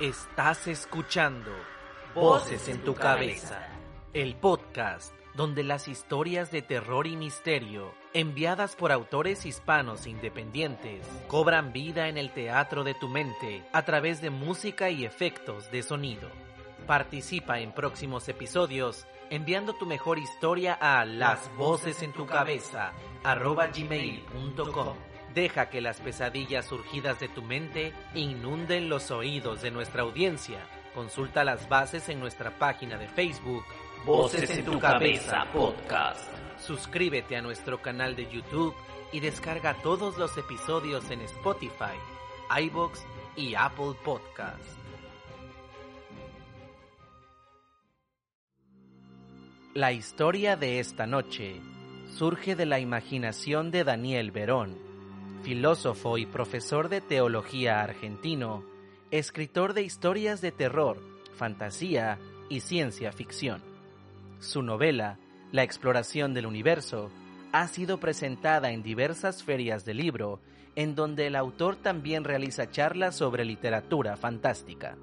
Estás escuchando Voces en tu cabeza, el podcast donde las historias de terror y misterio, enviadas por autores hispanos independientes, cobran vida en el teatro de tu mente a través de música y efectos de sonido. Participa en próximos episodios enviando tu mejor historia a las voces en tu cabeza gmail.com. Deja que las pesadillas surgidas de tu mente inunden los oídos de nuestra audiencia. Consulta las bases en nuestra página de Facebook Voces en tu cabeza podcast. Suscríbete a nuestro canal de YouTube y descarga todos los episodios en Spotify, iBox y Apple Podcast. La historia de esta noche surge de la imaginación de Daniel Verón, filósofo y profesor de teología argentino, escritor de historias de terror, fantasía y ciencia ficción. Su novela, La exploración del universo, ha sido presentada en diversas ferias de libro, en donde el autor también realiza charlas sobre literatura fantástica.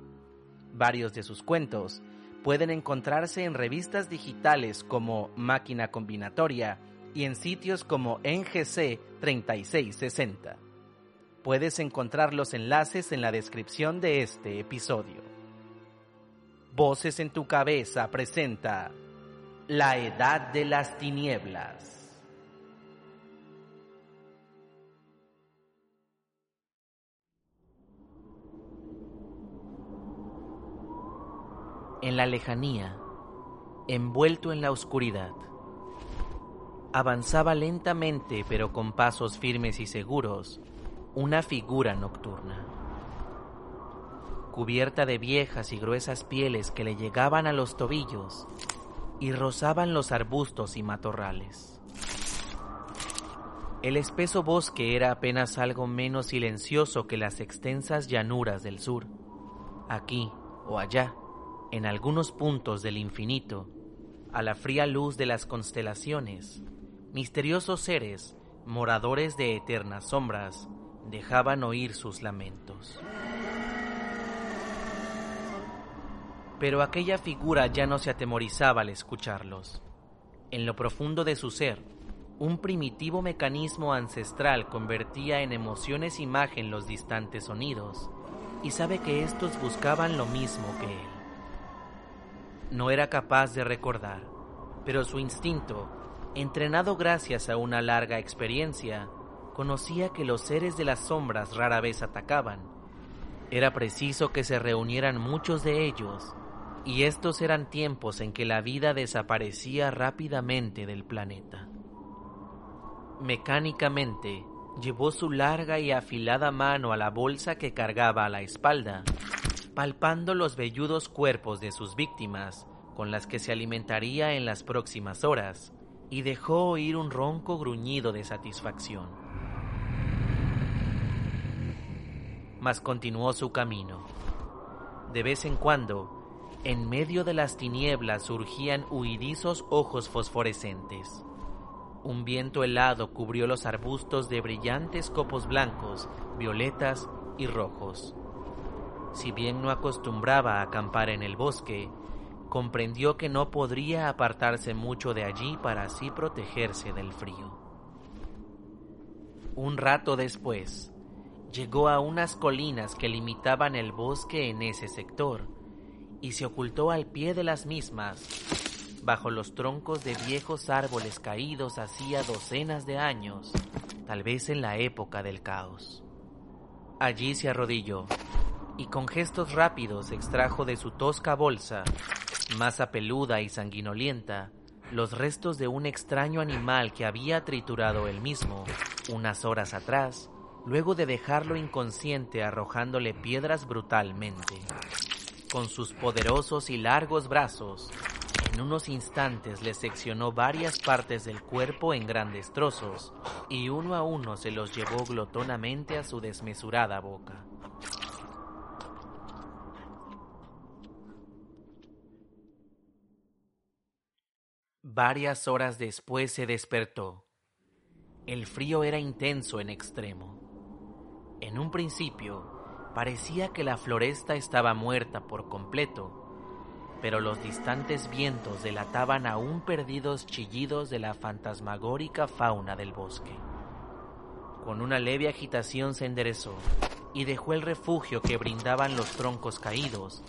Varios de sus cuentos pueden encontrarse en revistas digitales como Máquina Combinatoria y en sitios como NGC 3660. Puedes encontrar los enlaces en la descripción de este episodio. Voces en tu cabeza presenta la Edad de las Tinieblas. En la lejanía, envuelto en la oscuridad, avanzaba lentamente pero con pasos firmes y seguros una figura nocturna. Cubierta de viejas y gruesas pieles que le llegaban a los tobillos, y rozaban los arbustos y matorrales. El espeso bosque era apenas algo menos silencioso que las extensas llanuras del sur. Aquí o allá, en algunos puntos del infinito, a la fría luz de las constelaciones, misteriosos seres, moradores de eternas sombras, dejaban oír sus lamentos. Pero aquella figura ya no se atemorizaba al escucharlos. En lo profundo de su ser, un primitivo mecanismo ancestral convertía en emociones imagen los distantes sonidos, y sabe que estos buscaban lo mismo que él. No era capaz de recordar, pero su instinto, entrenado gracias a una larga experiencia, conocía que los seres de las sombras rara vez atacaban. Era preciso que se reunieran muchos de ellos y estos eran tiempos en que la vida desaparecía rápidamente del planeta. Mecánicamente, llevó su larga y afilada mano a la bolsa que cargaba a la espalda, palpando los velludos cuerpos de sus víctimas, con las que se alimentaría en las próximas horas, y dejó oír un ronco gruñido de satisfacción. Mas continuó su camino. De vez en cuando, en medio de las tinieblas surgían huidizos ojos fosforescentes. Un viento helado cubrió los arbustos de brillantes copos blancos, violetas y rojos. Si bien no acostumbraba a acampar en el bosque, comprendió que no podría apartarse mucho de allí para así protegerse del frío. Un rato después, llegó a unas colinas que limitaban el bosque en ese sector, y se ocultó al pie de las mismas, bajo los troncos de viejos árboles caídos hacía docenas de años, tal vez en la época del caos. Allí se arrodilló y con gestos rápidos extrajo de su tosca bolsa, masa peluda y sanguinolienta, los restos de un extraño animal que había triturado él mismo unas horas atrás luego de dejarlo inconsciente arrojándole piedras brutalmente. Con sus poderosos y largos brazos, en unos instantes le seccionó varias partes del cuerpo en grandes trozos y uno a uno se los llevó glotonamente a su desmesurada boca. Varias horas después se despertó. El frío era intenso en extremo. En un principio, parecía que la floresta estaba muerta por completo, pero los distantes vientos delataban aún perdidos chillidos de la fantasmagórica fauna del bosque. Con una leve agitación se enderezó y dejó el refugio que brindaban los troncos caídos,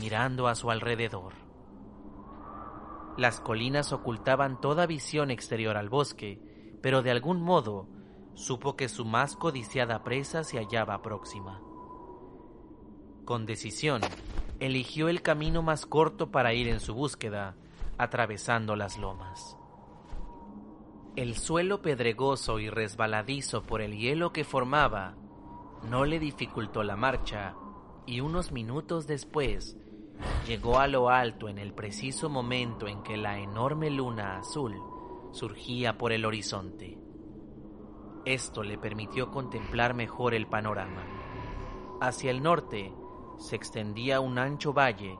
mirando a su alrededor. Las colinas ocultaban toda visión exterior al bosque, pero de algún modo supo que su más codiciada presa se hallaba próxima. Con decisión, eligió el camino más corto para ir en su búsqueda, atravesando las lomas. El suelo pedregoso y resbaladizo por el hielo que formaba no le dificultó la marcha y unos minutos después llegó a lo alto en el preciso momento en que la enorme luna azul surgía por el horizonte. Esto le permitió contemplar mejor el panorama. Hacia el norte se extendía un ancho valle,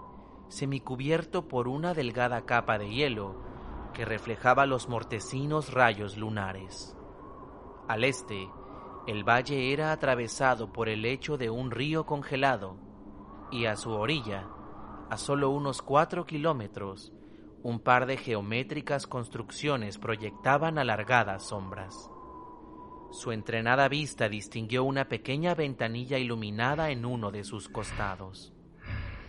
semicubierto por una delgada capa de hielo que reflejaba los mortecinos rayos lunares. Al este, el valle era atravesado por el lecho de un río congelado y a su orilla, a solo unos cuatro kilómetros, un par de geométricas construcciones proyectaban alargadas sombras. Su entrenada vista distinguió una pequeña ventanilla iluminada en uno de sus costados.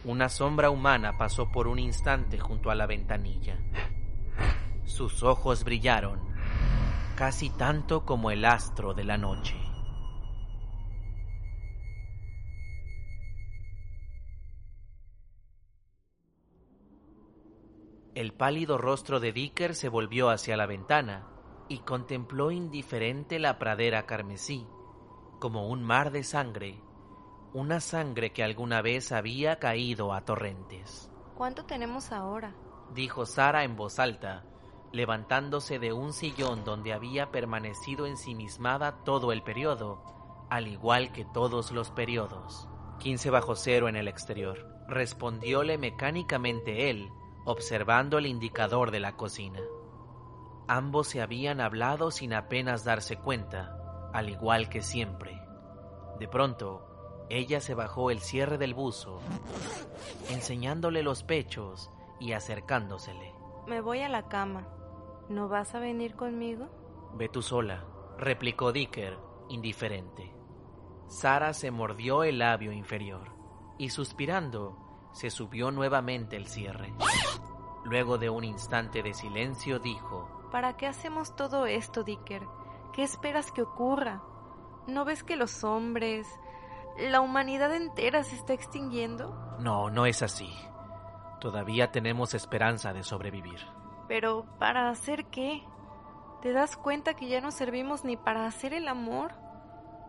Una sombra humana pasó por un instante junto a la ventanilla. Sus ojos brillaron, casi tanto como el astro de la noche. El pálido rostro de Dicker se volvió hacia la ventana y contempló indiferente la pradera carmesí, como un mar de sangre, una sangre que alguna vez había caído a torrentes. ¿Cuánto tenemos ahora? dijo Sara en voz alta, levantándose de un sillón donde había permanecido ensimismada todo el periodo, al igual que todos los periodos. Quince bajo cero en el exterior, respondióle mecánicamente él, observando el indicador de la cocina. Ambos se habían hablado sin apenas darse cuenta, al igual que siempre. De pronto, ella se bajó el cierre del buzo, enseñándole los pechos y acercándosele. Me voy a la cama. ¿No vas a venir conmigo? Ve tú sola, replicó Dicker, indiferente. Sara se mordió el labio inferior y suspirando, se subió nuevamente el cierre. Luego de un instante de silencio dijo, ¿Para qué hacemos todo esto, Dicker? ¿Qué esperas que ocurra? ¿No ves que los hombres, la humanidad entera se está extinguiendo? No, no es así. Todavía tenemos esperanza de sobrevivir. Pero, ¿para hacer qué? ¿Te das cuenta que ya no servimos ni para hacer el amor?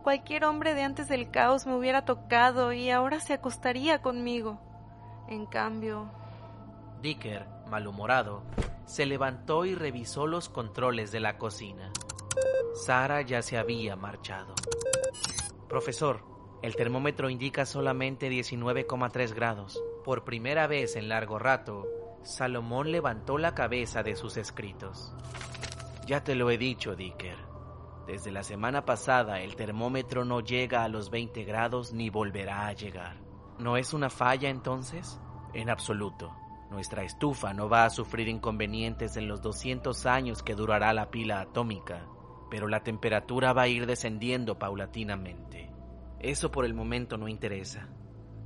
Cualquier hombre de antes del caos me hubiera tocado y ahora se acostaría conmigo. En cambio... Dicker, malhumorado, se levantó y revisó los controles de la cocina. Sara ya se había marchado. Profesor, el termómetro indica solamente 19,3 grados. Por primera vez en largo rato, Salomón levantó la cabeza de sus escritos. Ya te lo he dicho, Dicker. Desde la semana pasada el termómetro no llega a los 20 grados ni volverá a llegar. ¿No es una falla entonces? En absoluto. Nuestra estufa no va a sufrir inconvenientes en los 200 años que durará la pila atómica, pero la temperatura va a ir descendiendo paulatinamente. Eso por el momento no interesa.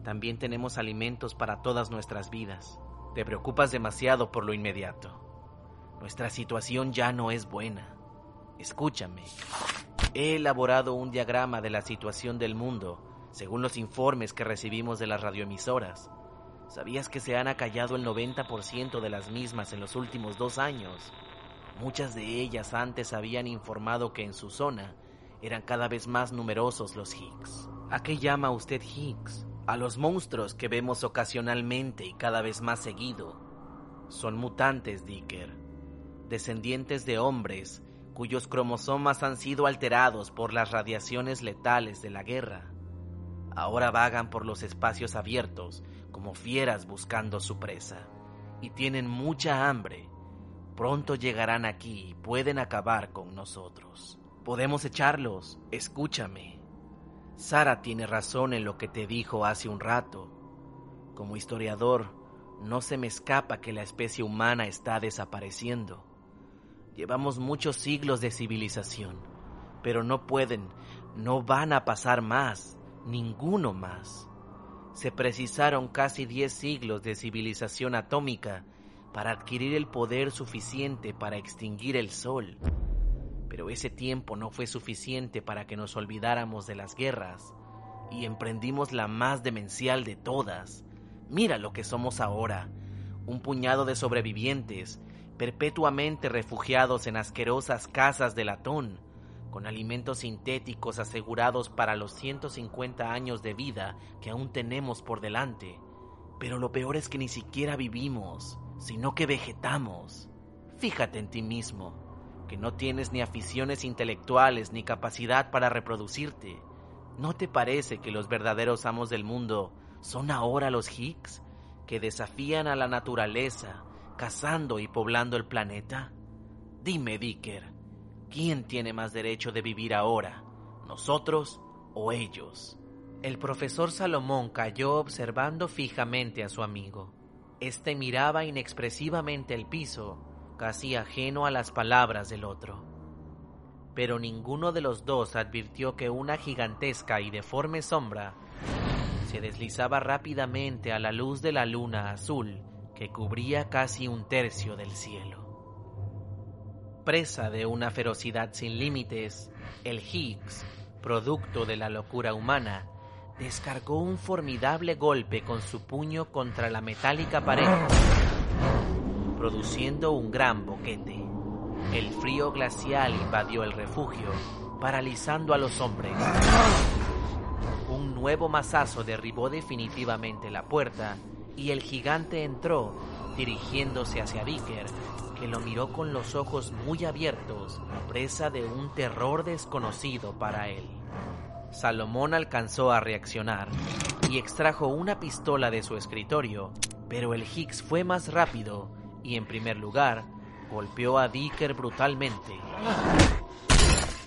También tenemos alimentos para todas nuestras vidas. Te preocupas demasiado por lo inmediato. Nuestra situación ya no es buena. Escúchame. He elaborado un diagrama de la situación del mundo, según los informes que recibimos de las radioemisoras. ¿Sabías que se han acallado el 90% de las mismas en los últimos dos años? Muchas de ellas antes habían informado que en su zona eran cada vez más numerosos los Higgs. ¿A qué llama usted Higgs? A los monstruos que vemos ocasionalmente y cada vez más seguido. Son mutantes, Dicker, descendientes de hombres cuyos cromosomas han sido alterados por las radiaciones letales de la guerra. Ahora vagan por los espacios abiertos como fieras buscando su presa, y tienen mucha hambre. Pronto llegarán aquí y pueden acabar con nosotros. Podemos echarlos, escúchame. Sara tiene razón en lo que te dijo hace un rato. Como historiador, no se me escapa que la especie humana está desapareciendo. Llevamos muchos siglos de civilización, pero no pueden, no van a pasar más, ninguno más. Se precisaron casi diez siglos de civilización atómica para adquirir el poder suficiente para extinguir el Sol. Pero ese tiempo no fue suficiente para que nos olvidáramos de las guerras y emprendimos la más demencial de todas. Mira lo que somos ahora, un puñado de sobrevivientes perpetuamente refugiados en asquerosas casas de latón, con alimentos sintéticos asegurados para los 150 años de vida que aún tenemos por delante. Pero lo peor es que ni siquiera vivimos, sino que vegetamos. Fíjate en ti mismo, que no tienes ni aficiones intelectuales ni capacidad para reproducirte. ¿No te parece que los verdaderos amos del mundo son ahora los Higgs, que desafían a la naturaleza, cazando y poblando el planeta? Dime, Dicker, ¿quién tiene más derecho de vivir ahora, nosotros o ellos? El profesor Salomón cayó observando fijamente a su amigo. Este miraba inexpresivamente el piso, casi ajeno a las palabras del otro. Pero ninguno de los dos advirtió que una gigantesca y deforme sombra se deslizaba rápidamente a la luz de la luna azul que cubría casi un tercio del cielo. Presa de una ferocidad sin límites, el Higgs, producto de la locura humana, descargó un formidable golpe con su puño contra la metálica pared, produciendo un gran boquete. El frío glacial invadió el refugio, paralizando a los hombres. Un nuevo mazazo derribó definitivamente la puerta y el gigante entró, dirigiéndose hacia Dicker, lo miró con los ojos muy abiertos, presa de un terror desconocido para él. Salomón alcanzó a reaccionar y extrajo una pistola de su escritorio, pero el Higgs fue más rápido y en primer lugar golpeó a Dicker brutalmente.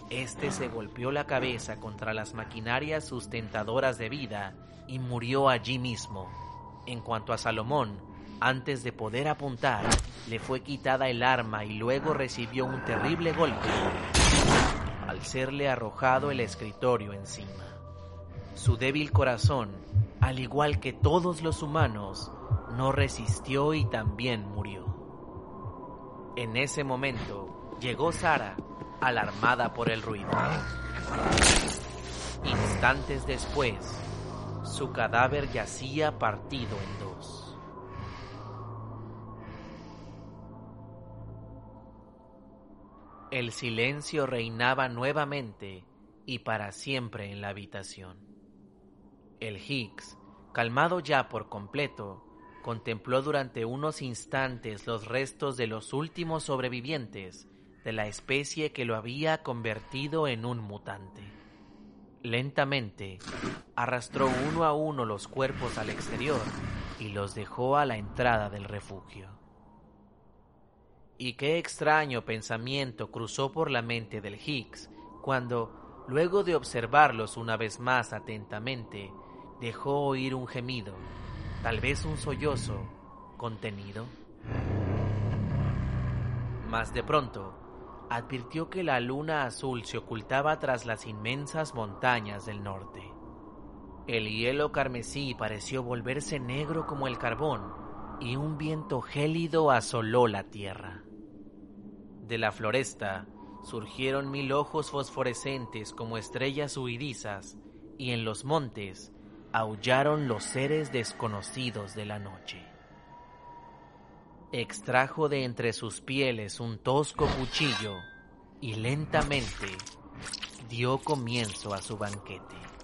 Este se golpeó la cabeza contra las maquinarias sustentadoras de vida y murió allí mismo. En cuanto a Salomón, antes de poder apuntar, le fue quitada el arma y luego recibió un terrible golpe al serle arrojado el escritorio encima. Su débil corazón, al igual que todos los humanos, no resistió y también murió. En ese momento llegó Sara, alarmada por el ruido. Instantes después, su cadáver yacía partido en dos. El silencio reinaba nuevamente y para siempre en la habitación. El Higgs, calmado ya por completo, contempló durante unos instantes los restos de los últimos sobrevivientes de la especie que lo había convertido en un mutante. Lentamente, arrastró uno a uno los cuerpos al exterior y los dejó a la entrada del refugio. Y qué extraño pensamiento cruzó por la mente del Higgs cuando, luego de observarlos una vez más atentamente, dejó oír un gemido, tal vez un sollozo, contenido. Mas de pronto, advirtió que la luna azul se ocultaba tras las inmensas montañas del norte. El hielo carmesí pareció volverse negro como el carbón y un viento gélido asoló la tierra. De la floresta surgieron mil ojos fosforescentes como estrellas huidizas y en los montes aullaron los seres desconocidos de la noche. Extrajo de entre sus pieles un tosco cuchillo y lentamente dio comienzo a su banquete.